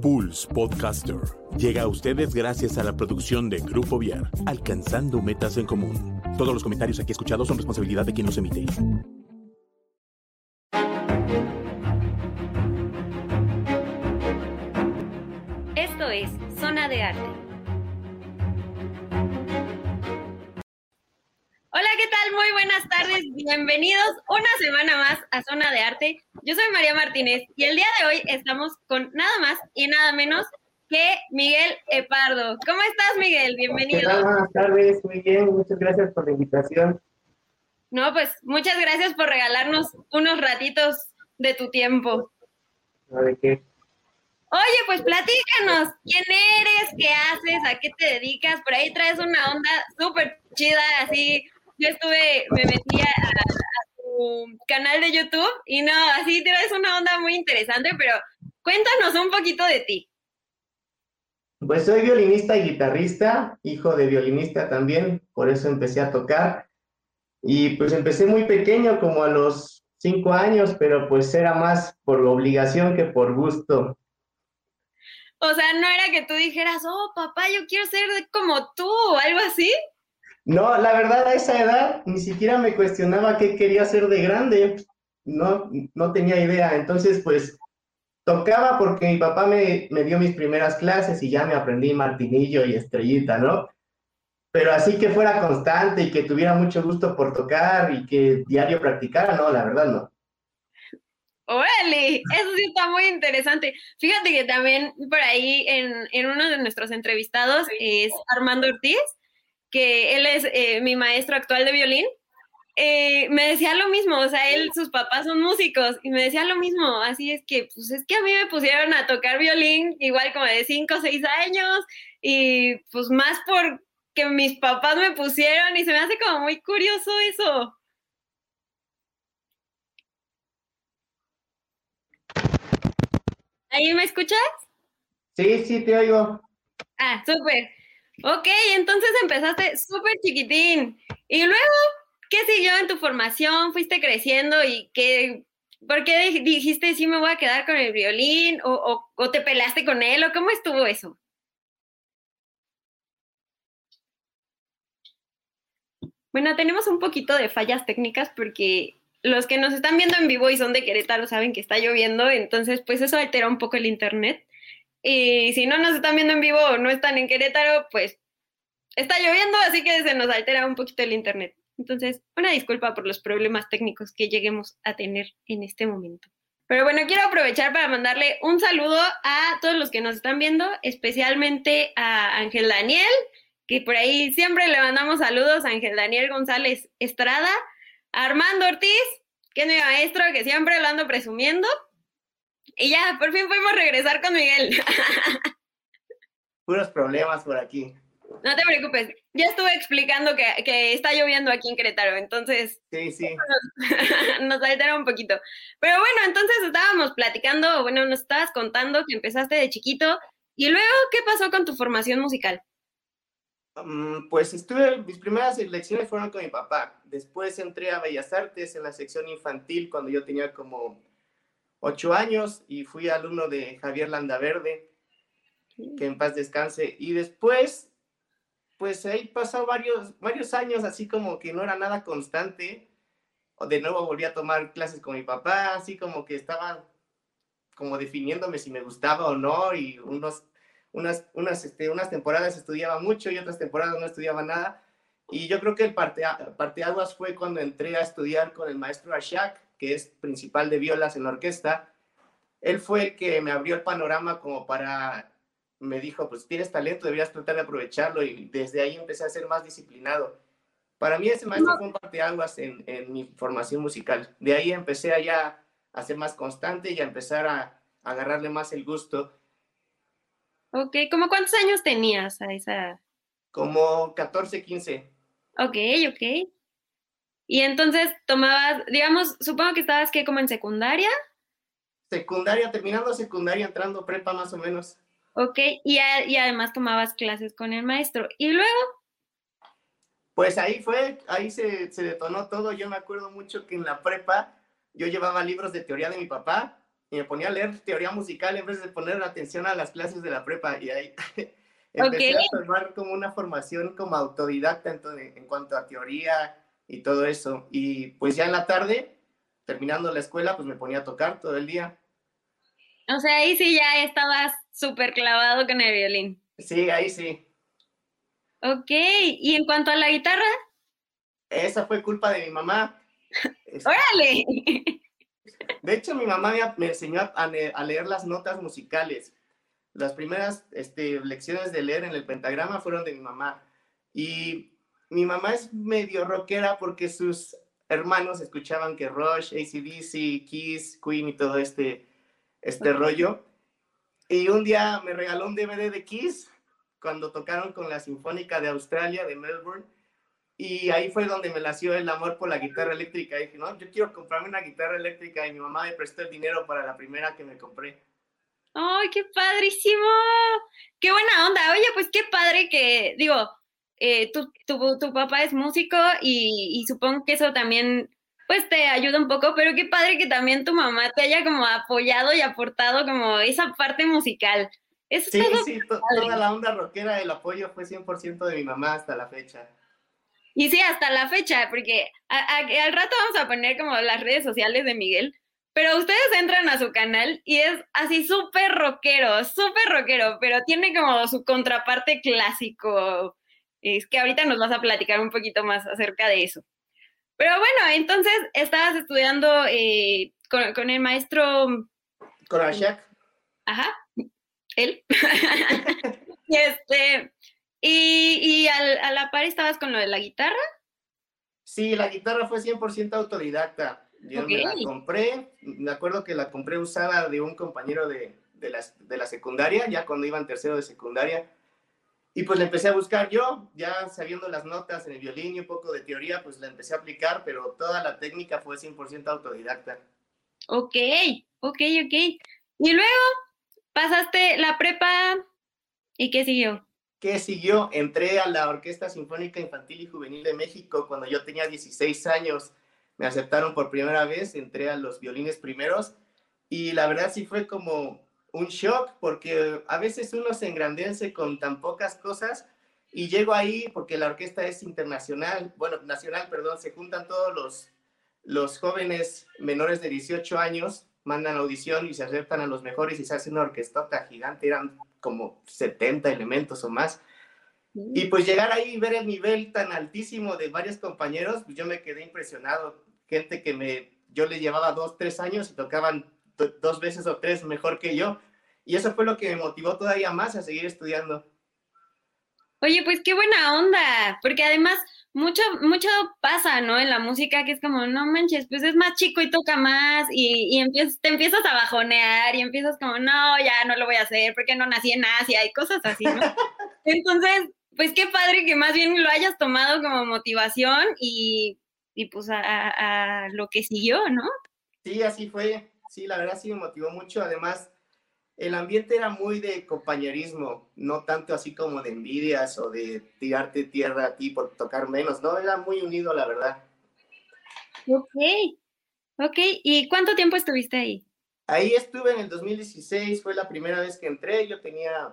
Pulse Podcaster llega a ustedes gracias a la producción de Grupo Viar, alcanzando metas en común. Todos los comentarios aquí escuchados son responsabilidad de quien los emite. Esto es Zona de Arte. Tal? Muy buenas tardes. Bienvenidos una semana más a Zona de Arte. Yo soy María Martínez y el día de hoy estamos con nada más y nada menos que Miguel Epardo. ¿Cómo estás, Miguel? Bienvenido. ¿Qué tal? Buenas tardes, muy bien, muchas gracias por la invitación. No, pues muchas gracias por regalarnos unos ratitos de tu tiempo. ¿No de qué? Oye, pues platícanos, ¿quién eres? ¿Qué haces? ¿A qué te dedicas? Por ahí traes una onda súper chida, así. Yo estuve, me metí a, tu canal de YouTube y no, así traes una onda muy interesante, pero cuéntanos un poquito de ti. Pues soy violinista y guitarrista, hijo de violinista también, por eso empecé a tocar. Y pues empecé muy pequeño, como a los cinco años, pero pues era más por obligación que por gusto. O sea, no era que tú dijeras, oh, papá, yo quiero ser como tú o algo así. No, la verdad a esa edad ni siquiera me cuestionaba qué quería ser de grande. No, no tenía idea. Entonces, pues tocaba porque mi papá me, me dio mis primeras clases y ya me aprendí martinillo y estrellita, ¿no? Pero así que fuera constante y que tuviera mucho gusto por tocar y que diario practicara, no, la verdad no. Órale, eso sí está muy interesante. Fíjate que también por ahí en, en uno de nuestros entrevistados es Armando Ortiz, que él es eh, mi maestro actual de violín. Eh, me decía lo mismo, o sea, él, sus papás son músicos y me decía lo mismo, así es que, pues es que a mí me pusieron a tocar violín igual como de 5 o 6 años y pues más por que mis papás me pusieron y se me hace como muy curioso eso. ¿Ahí me escuchas? Sí, sí, te oigo. Ah, súper. Ok, entonces empezaste súper chiquitín. Y luego, ¿qué siguió en tu formación? ¿Fuiste creciendo y qué, por qué dijiste sí me voy a quedar con el violín? ¿O, o, o te peleaste con él? ¿O cómo estuvo eso? Bueno, tenemos un poquito de fallas técnicas porque los que nos están viendo en vivo y son de Querétaro saben que está lloviendo, entonces pues eso altera un poco el internet. Y si no nos están viendo en vivo o no están en Querétaro, pues está lloviendo, así que se nos altera un poquito el internet. Entonces, una disculpa por los problemas técnicos que lleguemos a tener en este momento. Pero bueno, quiero aprovechar para mandarle un saludo a todos los que nos están viendo, especialmente a Ángel Daniel, que por ahí siempre le mandamos saludos a Ángel Daniel González Estrada, a Armando Ortiz, que es mi maestro, que siempre lo ando presumiendo. Y ya, por fin pudimos regresar con Miguel. Puros problemas por aquí. No te preocupes, ya estuve explicando que, que está lloviendo aquí en Querétaro, entonces Sí, sí. nos, nos altera un poquito. Pero bueno, entonces estábamos platicando, bueno, nos estabas contando que empezaste de chiquito y luego, ¿qué pasó con tu formación musical? Mm, Pues estuve, mis primeras lecciones fueron con mi papá. Después entré a Bellas Artes en la sección infantil cuando yo tenía como ocho años y fui alumno de Javier Landaverde, que en paz descanse. Y después, pues ahí pasó varios, varios años así como que no era nada constante. De nuevo volví a tomar clases con mi papá, así como que estaba como definiéndome si me gustaba o no y unos unas, unas, este, unas temporadas estudiaba mucho y otras temporadas no estudiaba nada. Y yo creo que el parte, parteaguas fue cuando entré a estudiar con el maestro Ashak, que es principal de violas en la orquesta. Él fue el que me abrió el panorama como para, me dijo, pues tienes talento, deberías tratar de aprovecharlo y desde ahí empecé a ser más disciplinado. Para mí ese maestro fue un parteaguas en, en mi formación musical. De ahí empecé a ya a ser más constante y a empezar a, a agarrarle más el gusto. Ok, ¿cómo cuántos años tenías a esa? Como 14, 15. Ok, ok. Y entonces tomabas, digamos, supongo que estabas que como en secundaria, Secundaria, terminando secundaria, entrando prepa más o menos. ok, y, a- y además tomabas clases con el maestro. Y luego, Pues ahí fue, ahí se, se detonó todo. Yo me acuerdo mucho que en la prepa yo llevaba libros de teoría de mi papá y me ponía a leer teoría musical en vez de poner atención a las clases de la prepa y ahí empecé a formar como una formación como autodidacta en, en cuanto a teoría y todo eso. Y pues ya en la tarde, terminando la escuela, pues me ponía a tocar todo el día. O sea, ahí sí ya estabas súper clavado con el violín. Sí, ahí sí. Ok, ¿y en cuanto a la guitarra? Esa fue culpa de mi mamá. ¡Órale! De hecho, mi mamá me enseñó a, leer las notas musicales. Las primeras este, lecciones de leer en el pentagrama fueron de mi mamá. Y mi mamá es medio rockera porque sus hermanos escuchaban que Rush, ACDC, Kiss, Queen y todo este, este rollo. Y un día me regaló un DVD de Kiss cuando tocaron con la Sinfónica de Australia, de Melbourne. Y ahí fue donde me nació el amor por la guitarra eléctrica. Y dije, no, yo quiero comprarme una guitarra eléctrica y mi mamá me prestó el dinero para la primera que me compré. ¡Ay, qué padrísimo! ¡Qué buena onda! Oye, pues qué padre que, digo, eh, tu, tu, papá es músico y, y, supongo que eso también, pues te ayuda un poco, pero qué padre que también tu mamá te haya como apoyado y aportado como esa parte musical sí, sí, toda la onda rockera, el apoyo fue 100% de mi mamá hasta la fecha. Y sí, hasta la fecha, porque al rato vamos a poner como las redes sociales de Miguel, pero ustedes entran a su canal y es así súper rockero, súper rockero, pero tiene como su contraparte clásico. Es que ahorita nos vas a platicar un poquito más acerca de eso. Pero bueno, entonces estabas estudiando eh, con, el maestro... Con Ashak. Ajá él. y este, y, a la par estabas con lo de la guitarra. Sí, la guitarra fue 100% autodidacta. Yo me la compré, me acuerdo que la compré usada de un compañero de, de, la, de la secundaria, ya cuando iba en tercero de secundaria. Y pues la empecé a buscar yo, ya sabiendo las notas en el violín y un poco de teoría, pues la empecé a aplicar, pero toda la técnica fue 100% autodidacta. Ok, ok, ok. Y luego, pasaste la prepa y ¿qué siguió? ¿Qué siguió? Entré a la Orquesta Sinfónica Infantil y Juvenil de México cuando yo tenía 16 años. Me aceptaron por primera vez, entré a los violines primeros y la verdad sí fue como un shock porque a veces uno se engrandece con tan pocas cosas y llego ahí porque la orquesta es internacional, bueno, nacional, perdón, se juntan todos los, los jóvenes menores de 18 años mandan audición y se aceptan a los mejores y se hace una orquestota gigante, eran como 70 elementos o más. Y pues llegar ahí y ver el nivel tan altísimo de varios compañeros, pues yo me quedé impresionado. Gente que me, yo le llevaba dos, tres años y tocaban dos veces o tres mejor que yo. Y eso fue lo que me motivó todavía más a seguir estudiando. Oye, pues qué buena onda, porque además mucho, mucho pasa, ¿no? En la música que es como, no manches, pues es más chico y toca más y, y te empiezas a bajonear y empiezas como, no, ya no lo voy a hacer porque no nací en Asia y cosas así, ¿no? Entonces, pues qué padre que más bien lo hayas tomado como motivación y, y pues a, a lo que siguió, ¿no? Sí, así fue. Sí, la verdad sí me motivó mucho. Además, el ambiente era muy de compañerismo, no tanto así como de envidias o de tirarte tierra a ti por tocar menos, no, era muy unido, la verdad. Ok, ok, ¿y cuánto tiempo estuviste ahí? Ahí estuve en el 2016, fue la primera vez que entré, yo tenía,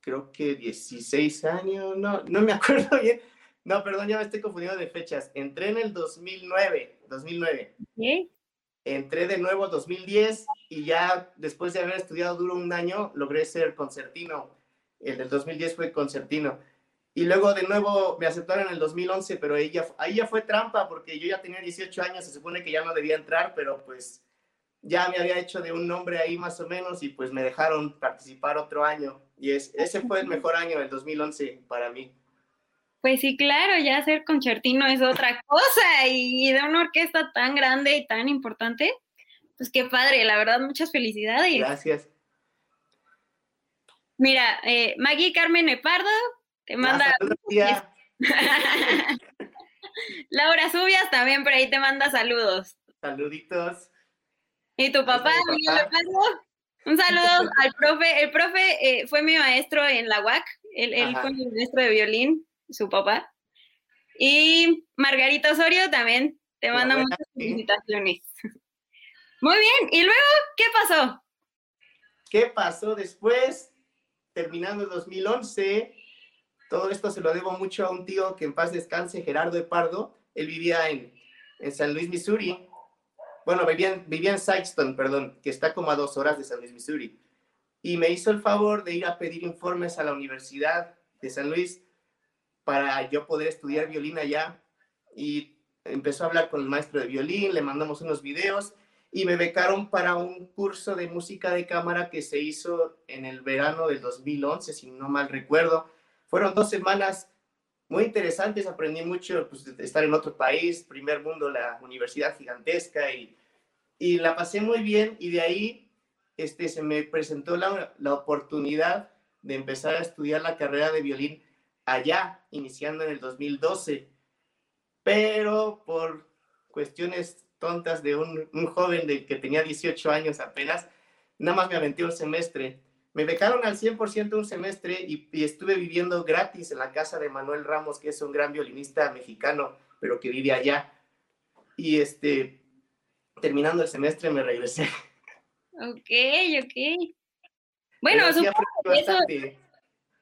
creo que 16 años, no, no me acuerdo bien, no, perdón, ya me estoy confundiendo de fechas, entré en el 2009, 2009. Okay. Entré de nuevo en 2010 y ya después de haber estudiado duro un año, logré ser concertino. El del 2010 fue concertino. Y luego de nuevo me aceptaron en el 2011, pero ahí ya, ahí ya fue trampa porque yo ya tenía 18 años, se supone que ya no debía entrar, pero pues ya me había hecho de un nombre ahí más o menos y pues me dejaron participar otro año. Y es, ese fue el mejor año, el 2011, para mí. Pues sí, claro, ya ser concertino es otra cosa y de una orquesta tan grande y tan importante, pues qué padre, la verdad, muchas felicidades. Gracias. Mira, eh, Maggie Carmen Epardo te manda... Laura Subias también por ahí te manda saludos. Saluditos. ¿Y tu papá, Miguel Epardo? Un saludo al profe. El profe eh, fue mi maestro en la UAC. Él, él fue mi maestro de violín su papá. Y Margarita Osorio también te manda muchas felicitaciones. Muy bien, ¿y luego qué pasó? ¿Qué pasó después? Terminando el 2011, todo esto se lo debo mucho a un tío que en paz descanse, Gerardo de Pardo. Él vivía en, en San Luis, Missouri. Bueno, vivía en, vivía en perdón, que está como a dos horas de San Luis, Missouri. Y me hizo el favor de ir a pedir informes a la Universidad de San Luis para yo poder estudiar violín allá. Y empezó a hablar con el maestro de violín, le mandamos unos videos y me becaron para un curso de música de cámara que se hizo en el verano del 2011, si no mal recuerdo. Fueron dos semanas muy interesantes, aprendí mucho pues, de estar en otro país, primer mundo, la universidad gigantesca y, y la pasé muy bien y de ahí este, se me presentó la, la oportunidad de empezar a estudiar la carrera de violín allá, iniciando en el 2012. Pero por cuestiones tontas de un, un joven de, que tenía 18 años apenas, nada más me aventé un semestre. Me becaron al 100% un semestre y, y, estuve viviendo gratis en la casa de Manuel Ramos, que es un gran violinista mexicano, pero que vive allá. Y este, terminando el semestre me regresé. Ok, ok. Bueno, supongo que, eso,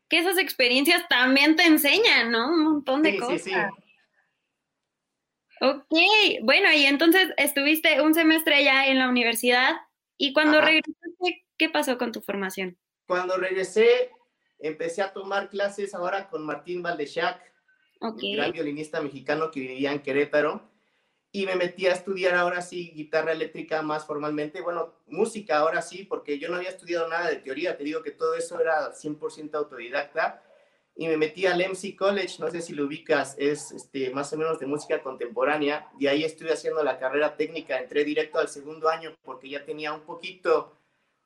que, esas experiencias también te enseñan, ¿no? Un montón de sí, cosas. Sí, sí. Ok, bueno, y entonces estuviste un semestre ya en la universidad y cuando Ajá. regresaste, ¿qué pasó con tu formación? Cuando regresé, empecé a tomar clases ahora con Martín Valdechac, okay. un gran violinista mexicano que vivía en Querétaro, y me metí a estudiar ahora sí guitarra eléctrica más formalmente, bueno, música ahora sí, porque yo no había estudiado nada de teoría, te digo que todo eso era 100% autodidacta, y me metí al MC College, no sé si lo ubicas, es este, más o menos de música contemporánea, y ahí estuve haciendo la carrera técnica, entré directo al segundo año porque ya tenía un poquito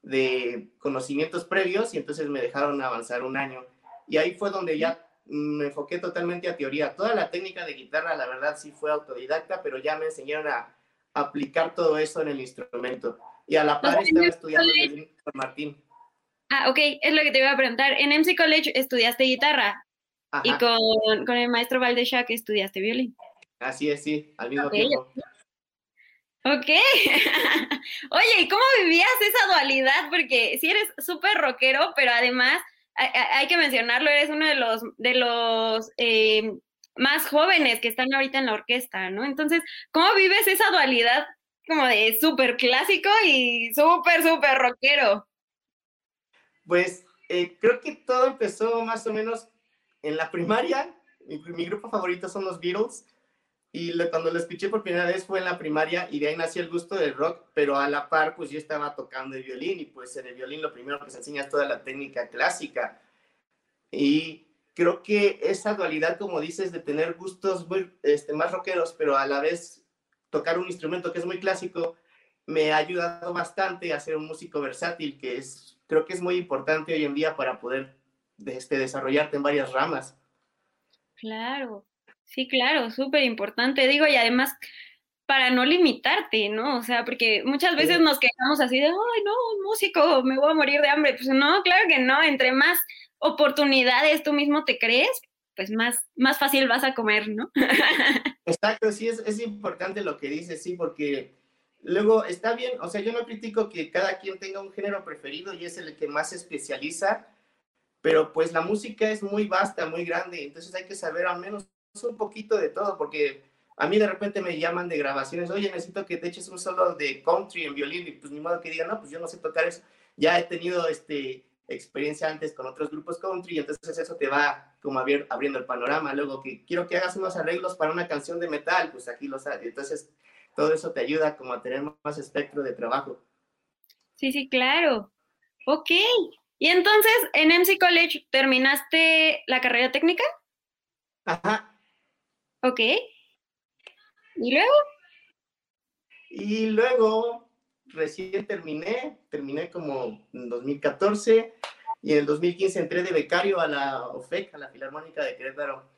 de conocimientos previos y entonces me dejaron avanzar un año. Y ahí fue donde ya me enfoqué totalmente a teoría. Toda la técnica de guitarra, la verdad, sí fue autodidacta, pero ya me enseñaron a aplicar todo eso en el instrumento. Y a la par estaba estudiando con Martín. Ah, ok, es lo que te iba a preguntar. En MC College estudiaste guitarra Ajá. y con, con, el maestro Valdesha que estudiaste violín. Así es, sí, al mismo okay. tiempo. Ok. Oye, ¿y cómo vivías esa dualidad? Porque si eres súper rockero, pero además hay, que mencionarlo, eres uno de los, de los eh, más jóvenes que están ahorita en la orquesta, ¿no? Entonces, ¿cómo vives esa dualidad como de súper clásico y súper, súper rockero? Pues eh, creo que todo empezó más o menos en la primaria. Mi grupo favorito son los Beatles. Y cuando lo escuché por primera vez fue en la primaria y de ahí nació el gusto del rock, pero a la par pues yo estaba tocando el violín y pues en el violín lo primero que se enseña es toda la técnica clásica. Y creo que esa dualidad, como dices, de tener gustos muy, este, más rockeros, pero a la vez tocar un instrumento que es muy clásico, me ha ayudado bastante a ser un músico versátil, que es creo que es muy importante hoy en día para poder este, desarrollarte en varias ramas. Claro, sí, claro, súper importante, digo, y además para no limitarte, ¿no? O sea, porque muchas veces sí. nos quedamos así de, ay, no, músico, me voy a morir de hambre. Pues no, claro que no, entre más oportunidades tú mismo te crees, pues más, más fácil vas a comer, ¿no? Exacto, sí, es, es importante lo que dices, sí, porque Luego, está bien, o sea, yo no critico que cada quien tenga un género preferido y es el que más se especializa, pero pues la música es muy vasta, muy grande, entonces hay que saber al menos un poquito de todo, porque a mí de repente me llaman de grabaciones, oye, necesito que te eches un solo de country en violín, y pues ni modo que diga, no, pues yo no sé tocar eso. Ya he tenido este, experiencia antes con otros grupos country, y entonces eso te va como abriendo el panorama. Luego que quiero que hagas unos arreglos para una canción de metal, pues aquí los... Entonces todo eso te ayuda como a tener más espectro de trabajo. Sí, sí, claro. Ok. Y entonces, en MC College, ¿terminaste la carrera técnica? Ajá. Ok. ¿Y luego? Y luego, recién terminé, terminé como en 2014 y en el 2015 entré de becario a la OFEC, a la Filarmónica de Querétaro.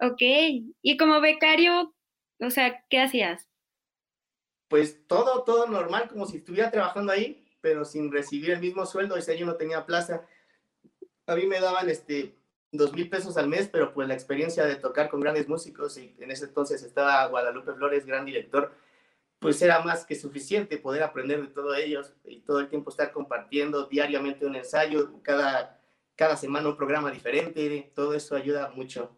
Ok. Y como becario, o sea, ¿qué hacías? Pues todo, todo normal, como si estuviera trabajando ahí, pero sin recibir el mismo sueldo. Ese año no tenía plaza. A mí me daban este dos mil pesos al mes, pero pues la experiencia de tocar con grandes músicos y en ese entonces estaba Guadalupe Flores, gran director, pues era más que suficiente poder aprender de todos ellos y todo el tiempo estar compartiendo diariamente un ensayo, cada, cada semana un programa diferente, todo eso ayuda mucho.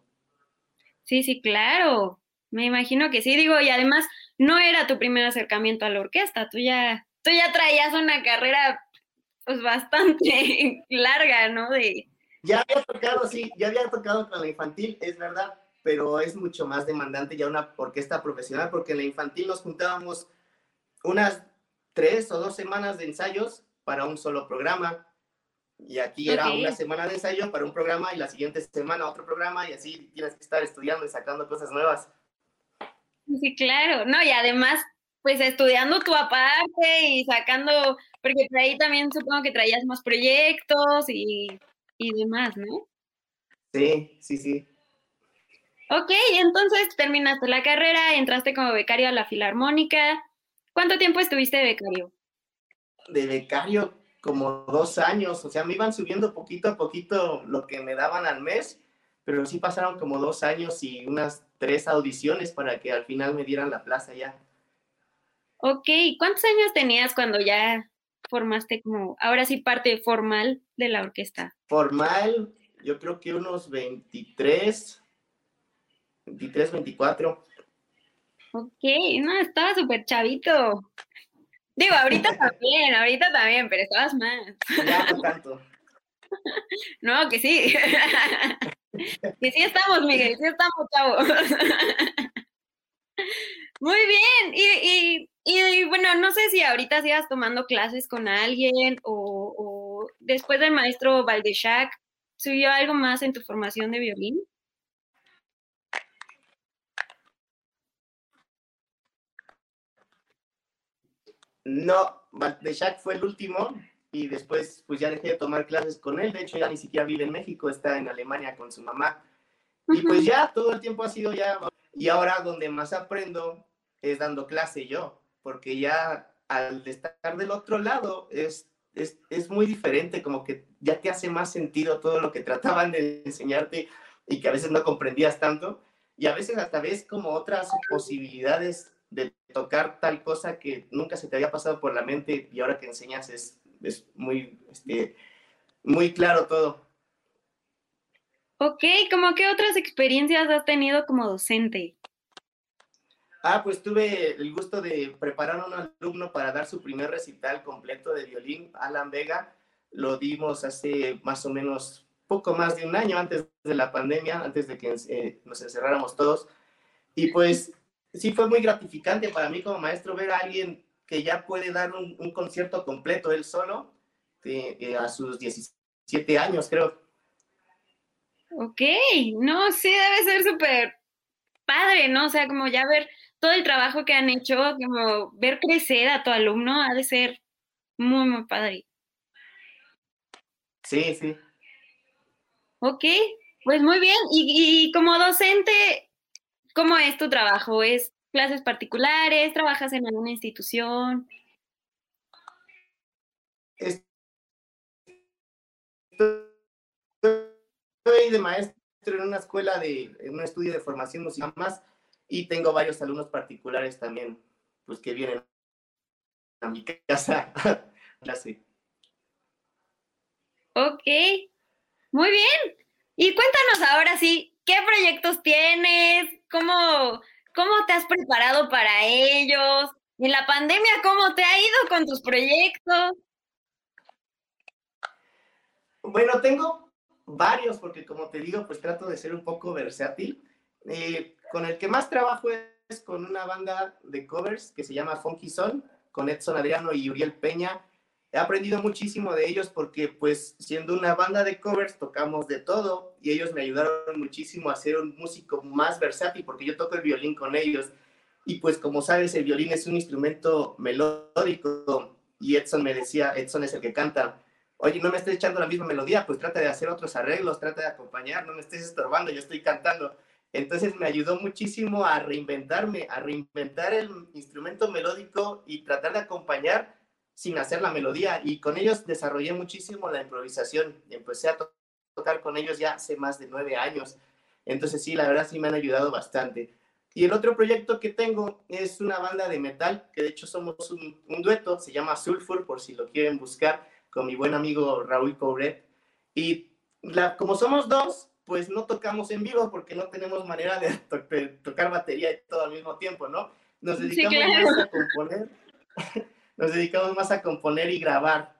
Sí, sí, claro. Me imagino que sí, digo, y además no era tu primer acercamiento a la orquesta, tú ya, tú ya traías una carrera pues bastante larga, ¿no? De... Ya había tocado, sí, ya había tocado con la infantil, es verdad, pero es mucho más demandante ya una orquesta profesional, porque en la infantil nos juntábamos unas tres o dos semanas de ensayos para un solo programa. Y aquí era una semana de ensayo para un programa y la siguiente semana otro programa y así tienes que estar estudiando y sacando cosas nuevas. Sí, claro, no, y además, pues estudiando tu aparte y sacando, porque por ahí también supongo que traías más proyectos y, y demás, ¿no? Sí, sí, sí. Ok, entonces terminaste la carrera, entraste como becario a la Filarmónica. ¿Cuánto tiempo estuviste de becario? De becario, como dos años, o sea, me iban subiendo poquito a poquito lo que me daban al mes, pero sí pasaron como dos años y unas tres audiciones para que al final me dieran la plaza ya. Ok, ¿cuántos años tenías cuando ya formaste como, ahora sí, parte formal de la orquesta? Formal, yo creo que unos 23, 23, 24. Ok, no, estaba súper chavito. Digo, ahorita también, ahorita también, pero estabas más. Ya, no tanto. No, que sí. Que sí estamos, Miguel, sí estamos, chavos. Muy bien. Y, y, bueno, no sé si ahorita sigas tomando clases con alguien o, o después del maestro Valdechac, ¿subió algo más en tu formación de violín? No, Jack fue el último y después pues ya dejé de tomar clases con él. De hecho, ya ni siquiera vive en México, está en Alemania con su mamá. Y pues ya todo el tiempo ha sido ya. Y ahora donde más aprendo es dando clase yo, porque ya al estar del otro lado es, es, es muy diferente, como que ya te hace más sentido todo lo que trataban de enseñarte y que a veces no comprendías tanto. Y a veces hasta ves como otras posibilidades de tocar tal cosa que nunca se te había pasado por la mente y ahora que enseñas es, es muy, este, muy claro todo. Ok, ¿cómo qué otras experiencias has tenido como docente? Ah, pues tuve el gusto de preparar a un alumno para dar su primer recital completo de violín, Alan Vega. Lo dimos hace más o menos poco más de un año antes de la pandemia, antes de que eh, nos encerráramos todos. Y pues sí fue muy gratificante para mí como maestro ver a alguien que ya puede dar un, concierto completo él solo eh, a sus 17 años, creo. Ok, no, sí, debe ser súper padre, ¿no? O sea, como ya ver todo el trabajo que han hecho, como ver crecer a tu alumno, ha de ser muy, muy padre. Sí, sí. Ok, pues muy bien. Y, y como docente, ¿Cómo es tu trabajo? ¿Es clases particulares? ¿Trabajas en alguna institución? Estoy de maestro en una escuela de, en un estudio de formación musical más y tengo varios alumnos particulares también, pues que vienen a mi casa a clase. Ok, muy bien. Y cuéntanos ahora sí, ¿qué proyectos tienes? ¿Cómo, cómo te has preparado para ellos? ¿Y en la pandemia cómo te ha ido con tus proyectos? Bueno, tengo varios, porque como te digo, pues trato de ser un poco versátil. Eh, con el que más trabajo es con una banda de covers que se llama Funky Son, con Edson Adriano y Uriel Peña he aprendido muchísimo de ellos porque pues siendo una banda de covers tocamos de todo y ellos me ayudaron muchísimo a ser un músico más versátil porque yo toco el violín con ellos y pues como sabes el violín es un instrumento melódico y Edson me decía, Edson es el que canta, oye, no me estés echando la misma melodía, pues trata de hacer otros arreglos, trata de acompañar, no me estés estorbando, yo estoy cantando. Entonces me ayudó muchísimo a reinventarme, a reinventar el instrumento melódico y tratar de acompañar sin hacer la melodía y con ellos desarrollé muchísimo la improvisación empecé a tocar con ellos ya hace más de nueve años. Entonces sí, la verdad sí me han ayudado bastante. Y el otro proyecto que tengo es una banda de metal, que de hecho somos un, dueto, se llama Sulfur, por si lo quieren buscar, con mi buen amigo Raúl Cobret. Y como somos dos, pues no tocamos en vivo porque no tenemos manera de, tocar batería y todo al mismo tiempo, ¿no? Nos dedicamos más a componer, nos dedicamos más a componer y grabar.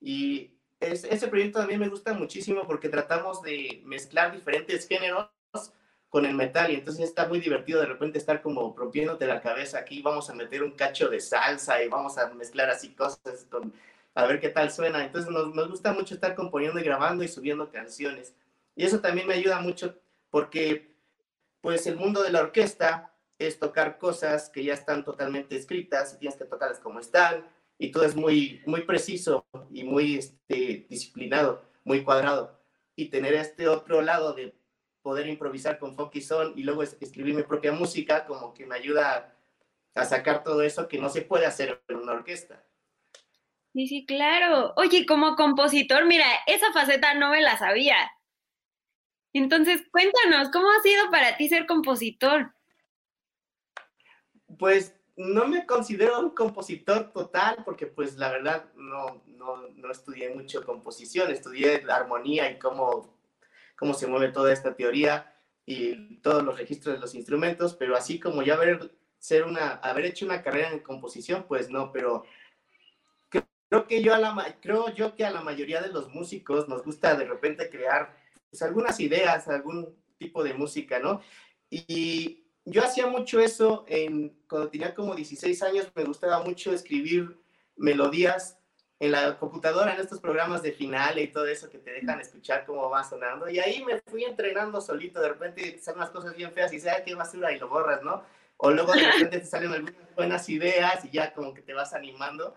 Y ese proyecto también me gusta muchísimo porque tratamos de mezclar diferentes géneros con el metal y entonces está muy divertido de repente estar como rompiéndote la cabeza aquí vamos a meter un cacho de salsa y vamos a mezclar así cosas con, a ver qué tal suena entonces nos, nos gusta mucho estar componiendo y grabando y subiendo canciones y eso también me ayuda mucho porque pues el mundo de la orquesta es tocar cosas que ya están totalmente escritas y tienes que tocarlas como están y todo es muy muy preciso y muy este, disciplinado muy cuadrado y tener este otro lado de poder improvisar con funky son y luego escribir mi propia música, como que me ayuda a, sacar todo eso que no se puede hacer en una orquesta. Sí, sí, claro. Oye, como compositor, mira, esa faceta no me la sabía. Entonces, cuéntanos, ¿cómo ha sido para ti ser compositor? Pues no me considero un compositor total porque pues la verdad no, no, no estudié mucho composición, estudié armonía y cómo cómo se mueve toda esta teoría y todos los registros de los instrumentos, pero así como ya haber, ser una, haber hecho una carrera en composición, pues no, pero creo que yo, a la, creo yo que a la mayoría de los músicos nos gusta de repente crear pues, algunas ideas, algún tipo de música, ¿no? Y yo hacía mucho eso en, cuando tenía como 16 años, me gustaba mucho escribir melodías en la computadora, en estos programas de final y todo eso que te dejan escuchar cómo va sonando. Y ahí me fui entrenando solito, de repente salen unas cosas bien feas y dices, qué basura, y lo borras, ¿no? O luego de repente te salen algunas buenas ideas y ya como que te vas animando.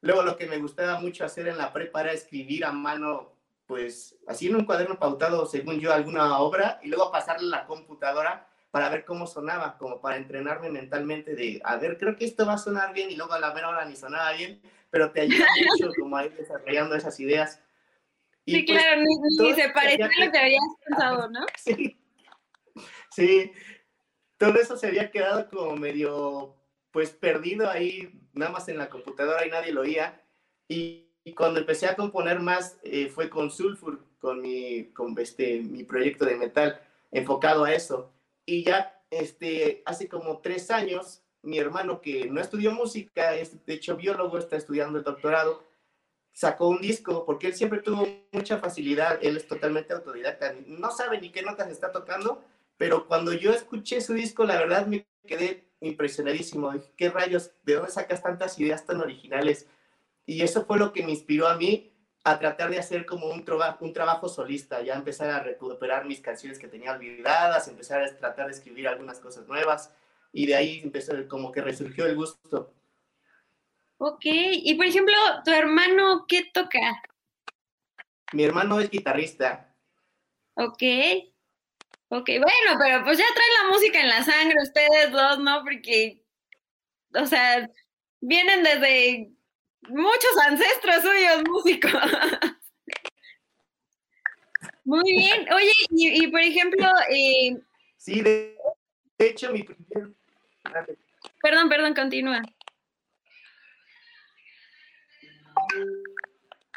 Luego lo que me gustaba mucho hacer en la prepa era escribir a mano, pues así en un cuaderno pautado, según yo, alguna obra y luego pasarle a la computadora para ver cómo sonaba, como para entrenarme mentalmente de, a ver, creo que esto va a sonar bien y luego a la mera hora ni sonaba bien pero te ayuda mucho como a ir desarrollando esas ideas. sí, pues, claro, ni, se parece a lo que habías pensado, ¿no? Sí, sí, todo eso se había quedado como medio, pues perdido ahí, nada más en la computadora y nadie lo oía. Y, cuando empecé a componer más eh, fue con Sulfur, con mi, con este, mi proyecto de metal enfocado a eso. Y ya este, hace como tres años mi hermano que no estudió música, es de hecho biólogo, está estudiando el doctorado, sacó un disco porque él siempre tuvo mucha facilidad, él es totalmente autodidacta, no sabe ni qué notas está tocando, pero cuando yo escuché su disco, la verdad me quedé impresionadísimo. Dije, ¿qué rayos? ¿De dónde sacas tantas ideas tan originales? Y eso fue lo que me inspiró a mí a tratar de hacer como un, trabajo un trabajo solista, ya empezar a recuperar mis canciones que tenía olvidadas, empezar a tratar de escribir algunas cosas nuevas y de ahí empezó como que resurgió el gusto. Ok, y por ejemplo, ¿tu hermano qué toca? Mi hermano es guitarrista. Ok, ok, bueno, pero pues ya traen la música en la sangre ustedes dos, ¿no? Porque, o sea, vienen desde muchos ancestros suyos músicos. Muy bien. Oye, y, por ejemplo... Eh, sí, de, hecho, mi primer Perdón, perdón, continúa.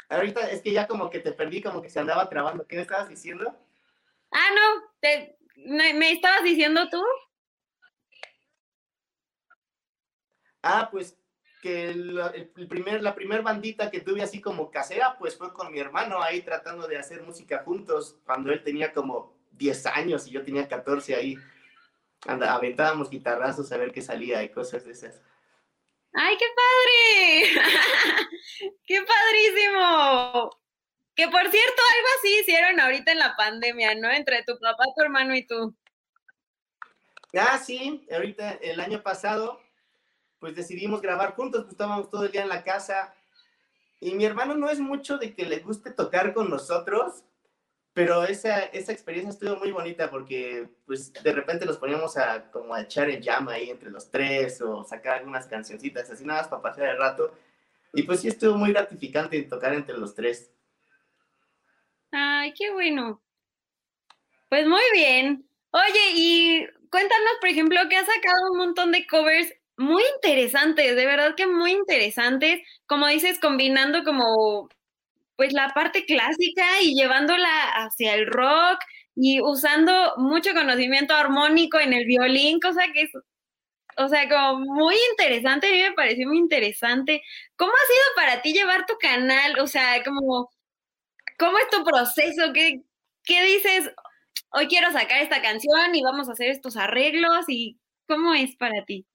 Ahorita es que ya como que te perdí, como que se andaba trabando. ¿Qué me estabas diciendo? Ah, no, te, me, estabas diciendo tú? Ah, pues que el, primer, la primer bandita que tuve así como casera, pues fue con mi hermano ahí tratando de hacer música juntos, cuando él tenía como 10 años y yo tenía 14 ahí. Anda, aventábamos guitarrazos a ver qué salía y cosas de esas. ¡Ay, qué padre! ¡Qué padrísimo! Que por cierto, algo así hicieron ahorita en la pandemia, ¿no? Entre tu papá, tu hermano y tú. Ah, sí, ahorita el año pasado, pues decidimos grabar juntos, pues estábamos todo el día en la casa. Y mi hermano no es mucho de que le guste tocar con nosotros, pero esa, esa experiencia estuvo muy bonita porque pues de repente nos poníamos a como a echar el llama ahí entre los tres o sacar algunas cancioncitas así nada más para pasar el rato y pues sí estuvo muy gratificante tocar entre los tres. Ay, qué bueno. Pues muy bien. Oye, ¿y cuéntanos, por ejemplo, que has sacado un montón de covers muy interesantes, de verdad que muy interesantes, como dices, combinando como pues la parte clásica y llevándola hacia el rock y usando mucho conocimiento armónico en el violín, cosa que es, o sea, como muy interesante, a mí me pareció muy interesante. ¿Cómo ha sido para ti llevar tu canal? O sea, como, ¿cómo es tu proceso? ¿Qué, qué dices? Hoy quiero sacar esta canción y vamos a hacer estos arreglos y ¿cómo es para ti?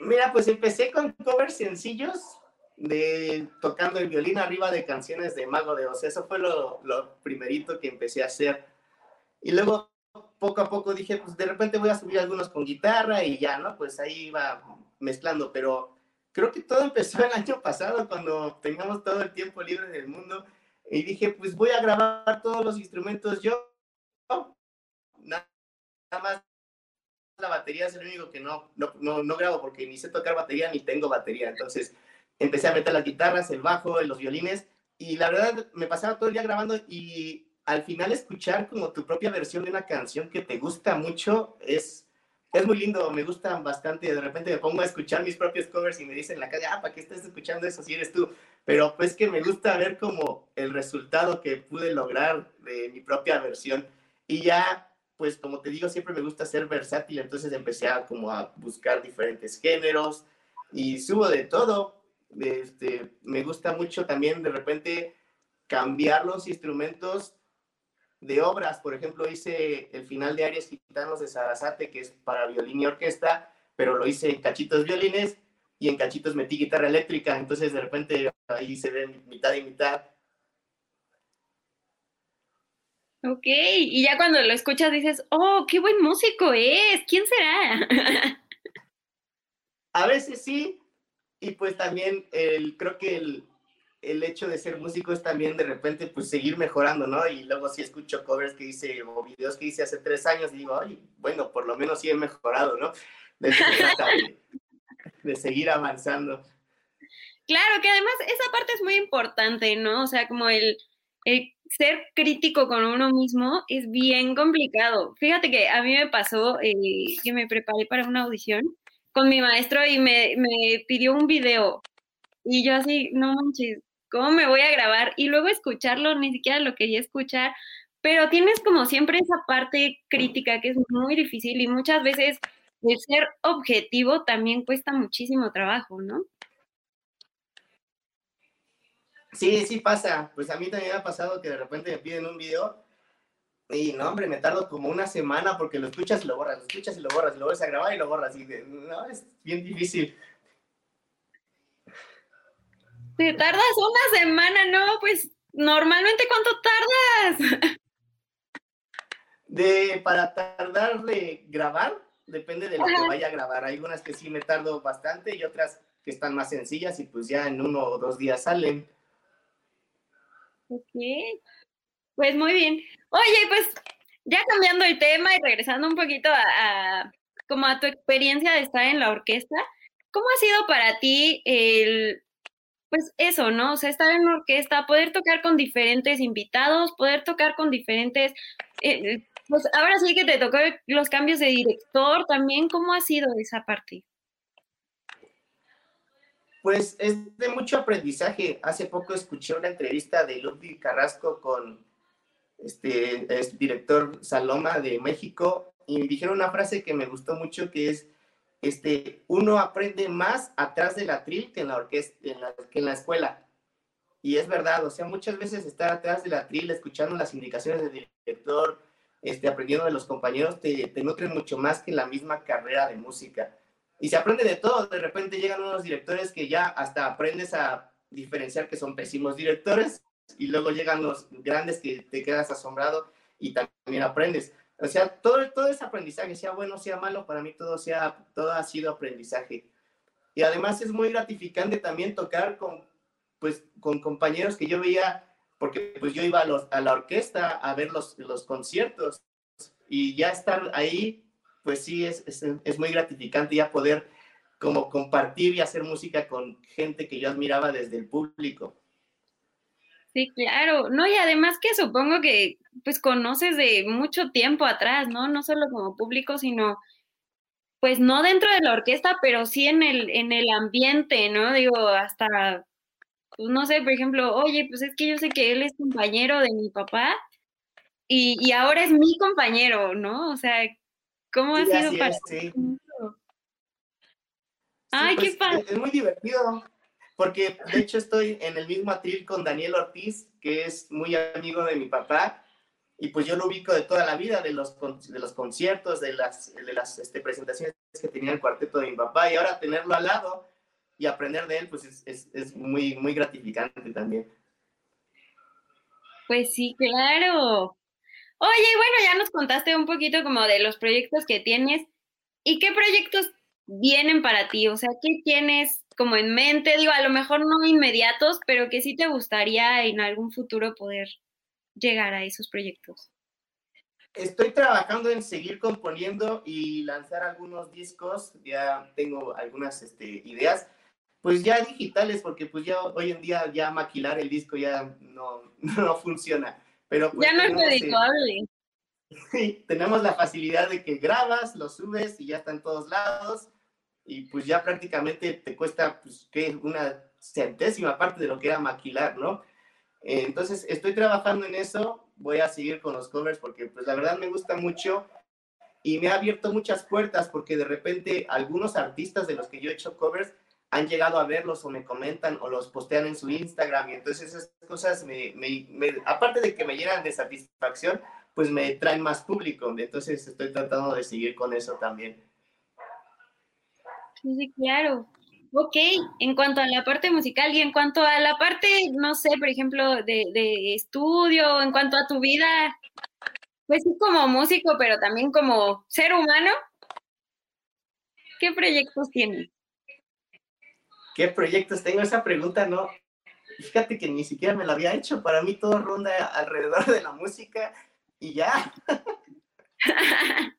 Mira, pues empecé con covers sencillos de tocando el violín arriba de canciones de Mago de Oz. Eso fue lo, lo primerito que empecé a hacer. Y luego, poco a poco dije, pues de repente voy a subir algunos con guitarra y ya, ¿no? Pues ahí iba mezclando, pero creo que todo empezó el año pasado cuando teníamos todo el tiempo libre del mundo y dije, pues voy a grabar todos los instrumentos yo. Nada más la batería es el único que no, no, no, no grabo porque ni sé tocar batería ni tengo batería. Entonces, empecé a meter las guitarras, el bajo, los violines, y la verdad me pasaba todo el día grabando y al final escuchar como tu propia versión de una canción que te gusta mucho es, es muy lindo, me gustan bastante, de repente me pongo a escuchar mis propios covers y me dicen en la calle, ah, ¿para qué estás escuchando eso si eres tú? Pero pues que me gusta ver como el resultado que pude lograr de mi propia versión y ya pues como te digo, siempre me gusta ser versátil, entonces empecé a como a buscar diferentes géneros y subo de todo, este, me gusta mucho también de repente cambiar los instrumentos de obras. Por ejemplo, hice el final de Aries Gitanos de Sarasate, que es para violín y orquesta, pero lo hice en cachitos violines y en cachitos metí guitarra eléctrica. Entonces, de repente, ahí se ve mitad y mitad. Ok, y ya cuando lo escuchas dices, oh, qué buen músico es, ¿quién será? A veces sí, y pues también el, creo que el, el hecho de ser músico es también de repente pues seguir mejorando, ¿no? Y luego si escucho covers que hice o videos que hice hace tres años y digo, ay, bueno, por lo menos sí he mejorado, ¿no? De, de seguir avanzando. Claro, que además esa parte es muy importante, ¿no? O sea, como el, el, ser crítico con uno mismo es bien complicado. Fíjate que a mí me pasó eh, que me preparé para una audición con mi maestro y me, me pidió un video. Y yo así, no manches, ¿cómo me voy a grabar? Y luego escucharlo, ni siquiera lo quería escuchar, pero tienes como siempre esa parte crítica que es muy difícil y muchas veces el ser objetivo también cuesta muchísimo trabajo, ¿no? Sí, sí pasa. Pues a mí también me ha pasado que de repente me piden un video y no, hombre, me tardo como una semana porque lo escuchas y lo borras, lo escuchas y lo borras, lo vuelves a grabar y lo borras. Y no, es bien difícil. Te tardas una semana, ¿no? Pues normalmente ¿cuánto tardas? De, para tardar de grabar, depende de lo que vaya a grabar. Hay unas que sí me tardo bastante y otras que están más sencillas y pues ya en uno o dos días salen. Ok. Pues muy bien. Oye, pues ya cambiando el tema y regresando un poquito a, como a tu experiencia de estar en la orquesta, ¿cómo ha sido para ti el, pues eso, ¿no? O sea, estar en una orquesta, poder tocar con diferentes invitados, poder tocar con diferentes, eh, pues ahora sí que te tocó los cambios de director también, ¿cómo ha sido esa parte? Pues es de mucho aprendizaje. Hace poco escuché una entrevista de Ludwig Carrasco con este, es director Saloma de México, y dijeron una frase que me gustó mucho, que es, este, uno aprende más atrás del atril que en la orquesta, que en la escuela. Y es verdad, o sea, muchas veces estar atrás del atril, escuchando las indicaciones del director, este, aprendiendo de los compañeros, te, te mucho más que la misma carrera de música. Y se aprende de todo, de repente llegan unos directores que ya hasta aprendes a diferenciar que son pésimos directores y luego llegan los grandes que te quedas asombrado y también aprendes. O sea, todo, todo es aprendizaje, sea bueno, sea malo, para mí todo, sea, todo ha sido aprendizaje. Y además es muy gratificante también tocar con, pues, con compañeros que yo veía, porque pues yo iba a, los, a la orquesta a ver los, los conciertos y ya estar ahí, pues sí, es, es, es muy gratificante ya poder como compartir y hacer música con gente que yo admiraba desde el público. Sí, claro. No, y además que supongo que pues conoces de mucho tiempo atrás, ¿no? No solo como público, sino pues no dentro de la orquesta, pero sí en el, en el ambiente, ¿no? Digo, hasta, pues no sé, por ejemplo, oye, pues es que yo sé que él es compañero de mi papá y, y ahora es mi compañero, ¿no? O sea, ¿cómo ha sido para sí. Ay, qué pues, padre. Es muy divertido, porque de hecho estoy en el mismo atril con Daniel Ortiz, que es muy amigo de mi papá, y pues yo lo ubico de toda la vida, de los, de los conciertos, de las, de las este, presentaciones que tenía el cuarteto de mi papá, y ahora tenerlo al lado y aprender de él, pues es, es, es muy, muy gratificante también. Pues sí, claro. Oye, bueno, ya nos contaste un poquito como de los proyectos que tienes. ¿Y qué proyectos vienen para ti? O sea, ¿qué tienes como en mente? Digo, a lo mejor no inmediatos, pero que sí te gustaría en algún futuro poder llegar a esos proyectos. Estoy trabajando en seguir componiendo y lanzar algunos discos. Ya tengo algunas este, ideas, pues ya digitales, porque pues ya hoy en día ya maquilar el disco ya no, no funciona. Pero pues, ya no es redituable. Sí, tenemos la facilidad de que grabas, lo subes y ya está en todos lados. Y pues ya prácticamente te cuesta, pues, que una centésima parte de lo que era maquilar, ¿no? Eh, Entonces, estoy trabajando en eso. Voy a seguir con los covers porque, pues, la verdad me gusta mucho y me ha abierto muchas puertas porque de repente algunos artistas de los que yo he hecho covers han llegado a verlos o me comentan o los postean en su Instagram y entonces esas cosas me, aparte de que me llenan de satisfacción, pues me traen más público. Entonces estoy tratando de seguir con eso también. Sí, sí, claro. Ok, en cuanto a la parte musical y en cuanto a la parte, no sé, por ejemplo, de, de estudio, en cuanto a tu vida, pues sí como músico, pero también como ser humano, ¿qué proyectos tienes? ¿Qué proyectos tengo? Esa pregunta no. Fíjate que ni siquiera me la había hecho. Para mí todo ronda alrededor de la música y ya.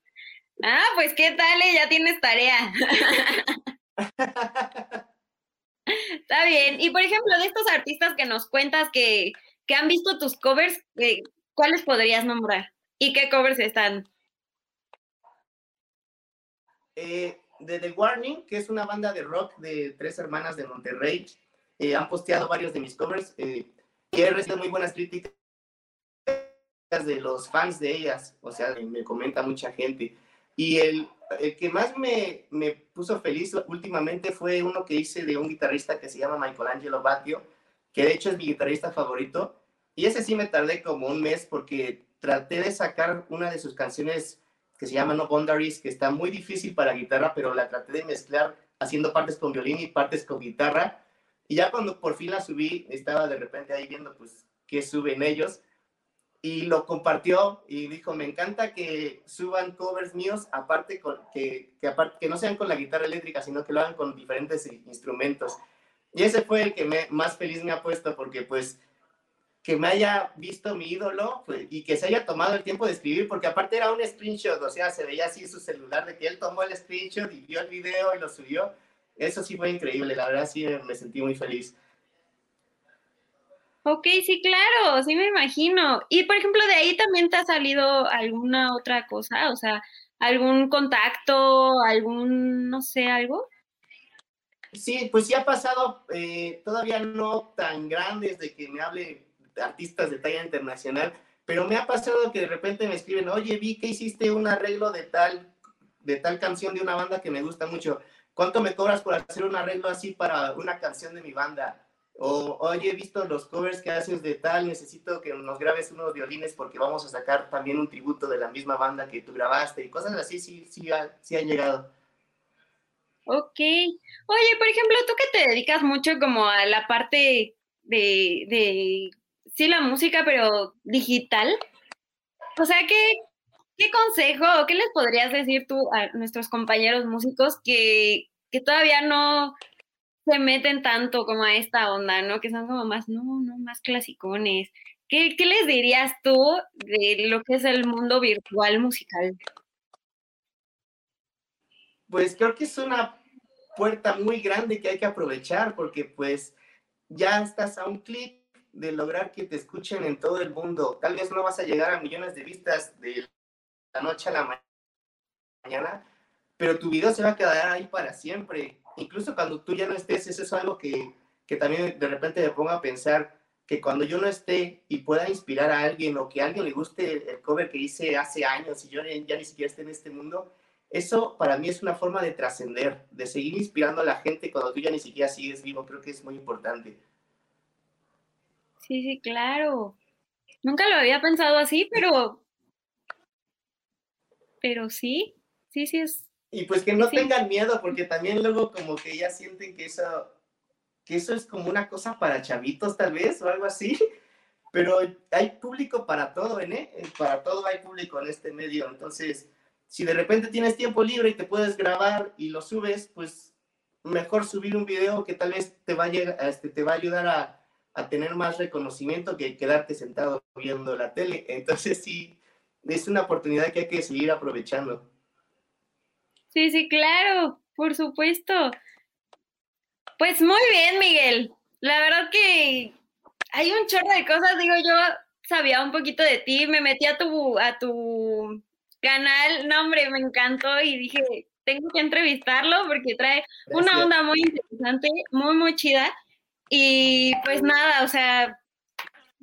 ah, pues qué tal, eh? ya tienes tarea. Está bien. Y por ejemplo, de estos artistas que nos cuentas que, que han visto tus covers, eh, ¿cuáles podrías nombrar? ¿Y qué covers están? Eh, de The Warning, que es una banda de rock de tres hermanas de Monterrey, eh, han posteado varios de mis covers eh, y he recibido muy buenas críticas de los fans de ellas, o sea, me comenta mucha gente. Y el, el que más me, me, puso feliz últimamente fue uno que hice de un guitarrista que se llama Michelangelo Batio, que de hecho es mi guitarrista favorito. Y ese sí me tardé como un mes porque traté de sacar una de sus canciones que se llama No Boundaries, que está muy difícil para guitarra, pero la traté de mezclar haciendo partes con violín y partes con guitarra. Y ya cuando por fin la subí, estaba de repente ahí viendo pues qué suben ellos y lo compartió y dijo, me encanta que suban covers míos, aparte con, que, que, aparte, que no sean con la guitarra eléctrica, sino que lo hagan con diferentes instrumentos. Y ese fue el que me, más feliz me ha puesto, porque pues que me haya visto mi ídolo pues, y que se haya tomado el tiempo de escribir, porque aparte era un screenshot, o sea, se veía así su celular de que él tomó el screenshot y vio el video y lo subió. Eso sí fue increíble, la verdad sí me sentí muy feliz. Ok, sí, claro, sí me imagino. Y por ejemplo, de ahí también te ha salido alguna otra cosa, o sea, algún contacto, algún, no sé, algo. Sí, pues sí ha pasado, eh, todavía no tan grandes de que me hable artistas de talla internacional, pero me ha pasado que de repente me escriben, oye, vi que hiciste un arreglo de tal, de tal canción de una banda que me gusta mucho. ¿Cuánto me cobras por hacer un arreglo así para una canción de mi banda? O, oye, he visto los covers que haces de tal, necesito que nos grabes unos violines porque vamos a sacar también un tributo de la misma banda que tú grabaste y cosas así, sí, sí, sí han llegado. Ok. Oye, por ejemplo, tú que te dedicas mucho como a la parte de, de sí, la música, pero digital. O sea, ¿qué, qué consejo o qué les podrías decir tú a nuestros compañeros músicos que, que todavía no se meten tanto como a esta onda, ¿no? Que son como más, no, no, más clasicones. ¿Qué, ¿Qué, les dirías tú de lo que es el mundo virtual musical? Pues creo que es una puerta muy grande que hay que aprovechar porque pues ya estás a un clic de lograr que te escuchen en todo el mundo. Tal vez no vas a llegar a millones de vistas de la noche a la mañana, pero tu video se va a quedar ahí para siempre. Incluso cuando tú ya no estés, eso es algo que, que también de repente me pongo a pensar que cuando yo no esté y pueda inspirar a alguien o que a alguien le guste el cover que hice hace años y yo ya ni siquiera esté en este mundo, eso para mí es una forma de trascender, de seguir inspirando a la gente cuando tú ya ni siquiera sigues vivo. Creo que es muy importante. Sí, sí, claro. Nunca lo había pensado así, pero. Pero sí, sí, sí es. Y pues que no tengan miedo, porque también luego como que ya sienten que eso, que eso es como una cosa para chavitos tal vez o algo así. Pero hay público para todo, ¿eh? Para todo hay público en este medio. Entonces, si de repente tienes tiempo libre y te puedes grabar y lo subes, pues mejor subir un video que tal vez te va a, este, te va a ayudar a, a, tener más reconocimiento que quedarte sentado viendo la tele. Entonces sí, es una oportunidad que hay que seguir aprovechando. Sí, sí, claro, por supuesto. Pues muy bien, Miguel. La verdad que hay un chorro de cosas, digo, yo sabía un poquito de ti, me metí a tu, a tu canal, no hombre, me encantó y dije, tengo que entrevistarlo porque trae una onda muy interesante, muy, muy chida. Y pues nada, o sea,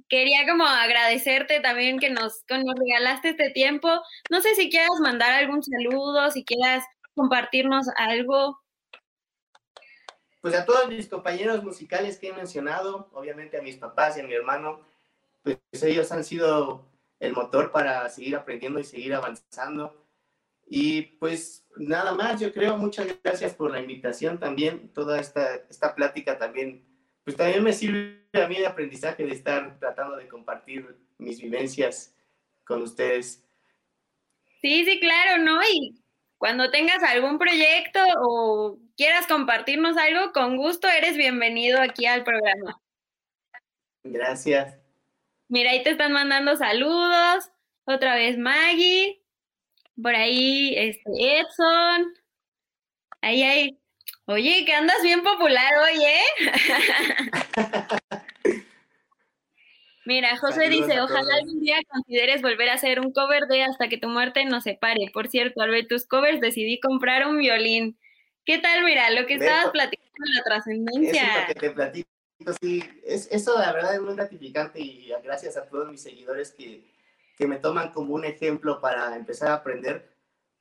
quería como agradecerte también que nos, que nos regalaste este tiempo. No sé si quieras mandar algún saludo, si quieras compartirnos algo. Pues a todos mis compañeros musicales que he mencionado, obviamente a mis papás y a mi hermano, pues ellos han sido el motor para seguir aprendiendo y seguir avanzando. Y pues nada más, yo creo, muchas gracias por la invitación también, toda esta, esta plática también, pues también me sirve a mí de aprendizaje de estar tratando de compartir mis vivencias con ustedes. Sí, sí, claro, ¿no? Y cuando tengas algún proyecto o quieras compartirnos algo, con gusto eres bienvenido aquí al programa. Gracias. Mira, ahí te están mandando saludos. Otra vez Maggie. Por ahí este Edson. Ahí hay. Oye, que andas bien popular hoy, ¿eh? Mira, José dice, ojalá algún día consideres volver a hacer un cover de Hasta que tu muerte nos separe. Por cierto, al ver tus covers decidí comprar un violín. ¿Qué tal? Mira, lo que estabas platicando de la trascendencia. Eso que te platico sí, es, eso la verdad es muy gratificante y gracias a todos mis seguidores que, que me toman como un ejemplo para empezar a aprender,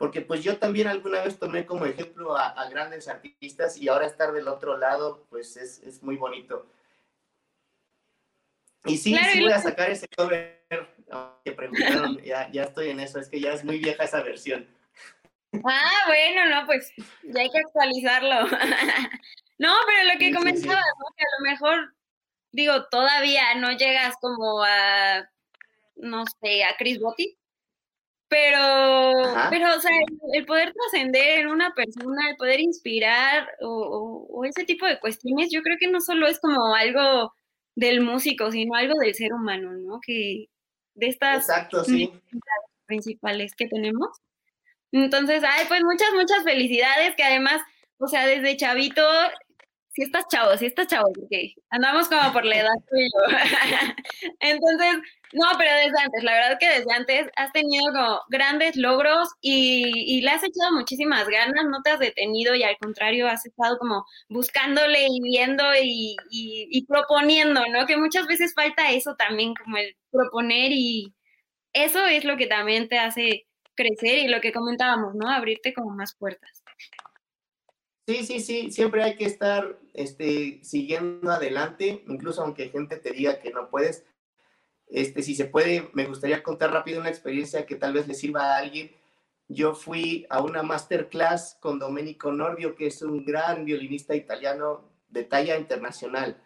porque pues yo también alguna vez tomé como ejemplo a, grandes artistas y ahora estar del otro lado, pues es, es muy bonito. Y sí, sí voy a sacar ese cover que preguntaron, ya, ya estoy en eso, es que ya es muy vieja esa versión. Ah, bueno, no, pues ya hay que actualizarlo. No, pero lo que comentabas, que a lo mejor, digo, todavía no llegas como a, no sé, a Chris Botti, pero, pero, o sea, el, poder trascender en una persona, el poder inspirar o, ese tipo de cuestiones, yo creo que no solo es como algo del músico, sino algo del ser humano, ¿no? Que de estas Exacto, sí. principales que tenemos. Entonces, ay, pues muchas, muchas felicidades, que además, o sea, desde chavito si estás chavo, si estás chavo, porque andamos como por la edad tuyo. Entonces, no, pero desde antes, la verdad que desde antes has tenido como grandes logros y, le has echado muchísimas ganas, no te has detenido y al contrario has estado como buscándole y viendo y, y proponiendo, ¿no? Que muchas veces falta eso también, como el proponer y eso es lo que también te hace crecer y lo que comentábamos, ¿no? Abrirte como más puertas. Sí, sí, sí, siempre hay que estar este, siguiendo adelante, incluso aunque gente te diga que no puedes. Este, si se puede, me gustaría contar rápido una experiencia que tal vez le sirva a alguien. Yo fui a una masterclass con Domenico Nordio, que es un gran violinista italiano de talla internacional.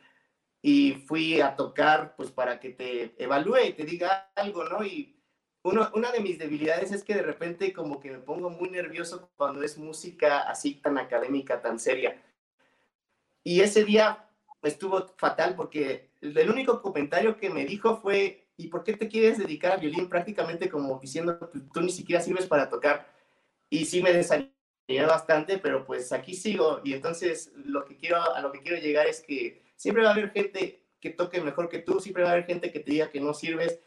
Y fui a tocar, pues, para que te evalúe y te diga algo, ¿no? Y una de mis debilidades es que de repente como que me pongo muy nervioso cuando es música así tan académica, tan seria. Y ese día estuvo fatal porque el único comentario que me dijo fue, ¿y por qué te quieres dedicar a violín? Prácticamente como diciendo, tú ni siquiera sirves para tocar. Y sí me desanimé bastante, pero pues aquí sigo. Y entonces lo que quiero, a lo que quiero llegar es que siempre va a haber gente que toque mejor que tú, siempre va a haber gente que te diga que no sirves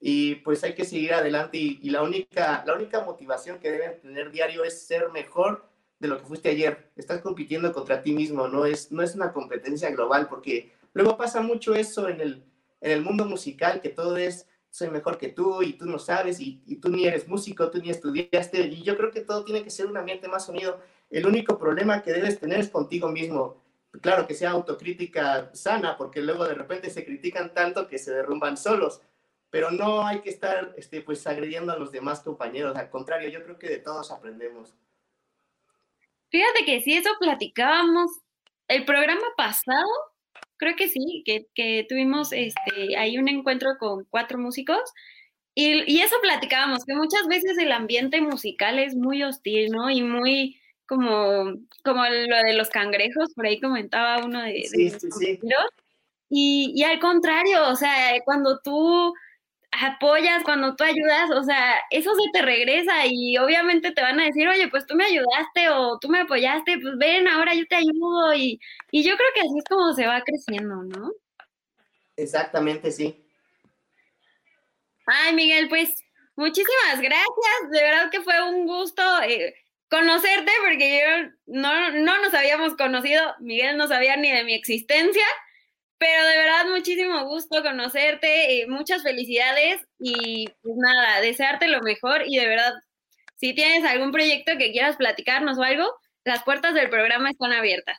y pues hay que seguir adelante y, la, única, la única motivación que deben tener diario es ser mejor de lo que fuiste ayer. Estás compitiendo contra ti mismo, no es, no es una competencia global porque luego pasa mucho eso en el, en el mundo musical, que todo es soy mejor que tú y tú no sabes y, tú ni eres músico, tú ni estudiaste y yo creo que todo tiene que ser un ambiente más unido. El único problema que debes tener es contigo mismo. Claro que sea autocrítica sana, porque luego de repente se critican tanto que se derrumban solos, pero no hay que estar este, pues agrediendo a los demás compañeros, al contrario, yo creo que de todos aprendemos. Fíjate que si eso platicábamos el programa pasado, creo que sí, que, que tuvimos este, ahí un encuentro con cuatro músicos y, y, eso platicábamos, que muchas veces el ambiente musical es muy hostil, ¿no? Y muy como, como lo de los cangrejos, por ahí comentaba uno de, sí, sí, sí. Y, y al contrario, o sea, cuando tú apoyas, cuando tú ayudas, o sea, eso se te regresa y obviamente te van a decir, oye, pues tú me ayudaste o tú me apoyaste, pues ven, ahora yo te ayudo y, y yo creo que así es como se va creciendo, ¿no? Exactamente, sí. Ay, Miguel, pues muchísimas gracias, de verdad que fue un gusto eh, conocerte porque yo no, no nos habíamos conocido, Miguel no sabía ni de mi existencia. Pero de verdad, muchísimo gusto conocerte, eh, muchas felicidades y pues nada, desearte lo mejor y de verdad, si tienes algún proyecto que quieras platicarnos o algo, las puertas del programa están abiertas.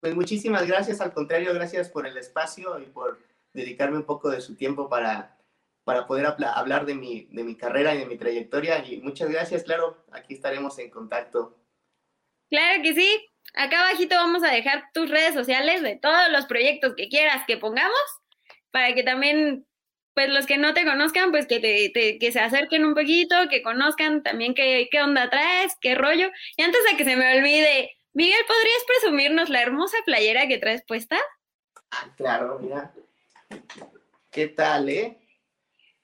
Pues muchísimas gracias, al contrario, gracias por el espacio y por dedicarme un poco de su tiempo para, para poder hablar de mi, de mi carrera y de mi trayectoria. Y muchas gracias, claro, aquí estaremos en contacto. Claro que sí, Acá abajito vamos a dejar tus redes sociales de todos los proyectos que quieras que pongamos para que también, pues los que no te conozcan, pues que, te, que se acerquen un poquito, que conozcan también qué, qué onda traes, qué rollo. Y antes de que se me olvide, Miguel, ¿podrías presumirnos la hermosa playera que traes puesta? Claro, mira. ¿Qué tal, eh?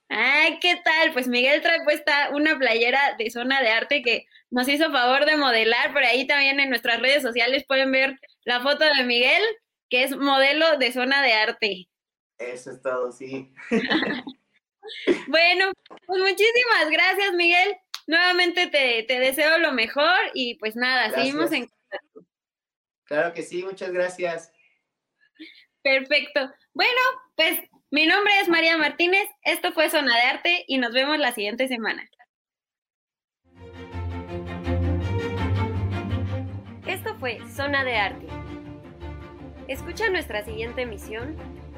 Ay, ¿qué tal? Pues Miguel trae puesta una playera de zona de arte que nos hizo favor de modelar. Por ahí también en nuestras redes sociales pueden ver la foto de Miguel, que es modelo de zona de arte. Eso es todo, sí. bueno, pues muchísimas gracias, Miguel. Nuevamente te, deseo lo mejor y pues nada, seguimos en contacto. Claro que sí, muchas gracias. Perfecto. Bueno, pues mi nombre es María Martínez, esto fue Zona de Arte y nos vemos la siguiente semana. Esto fue Zona de Arte. Escucha nuestra siguiente emisión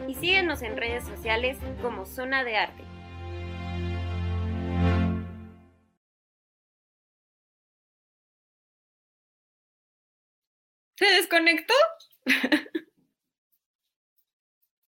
y síguenos en redes sociales como Zona de Arte. ¿Se desconectó?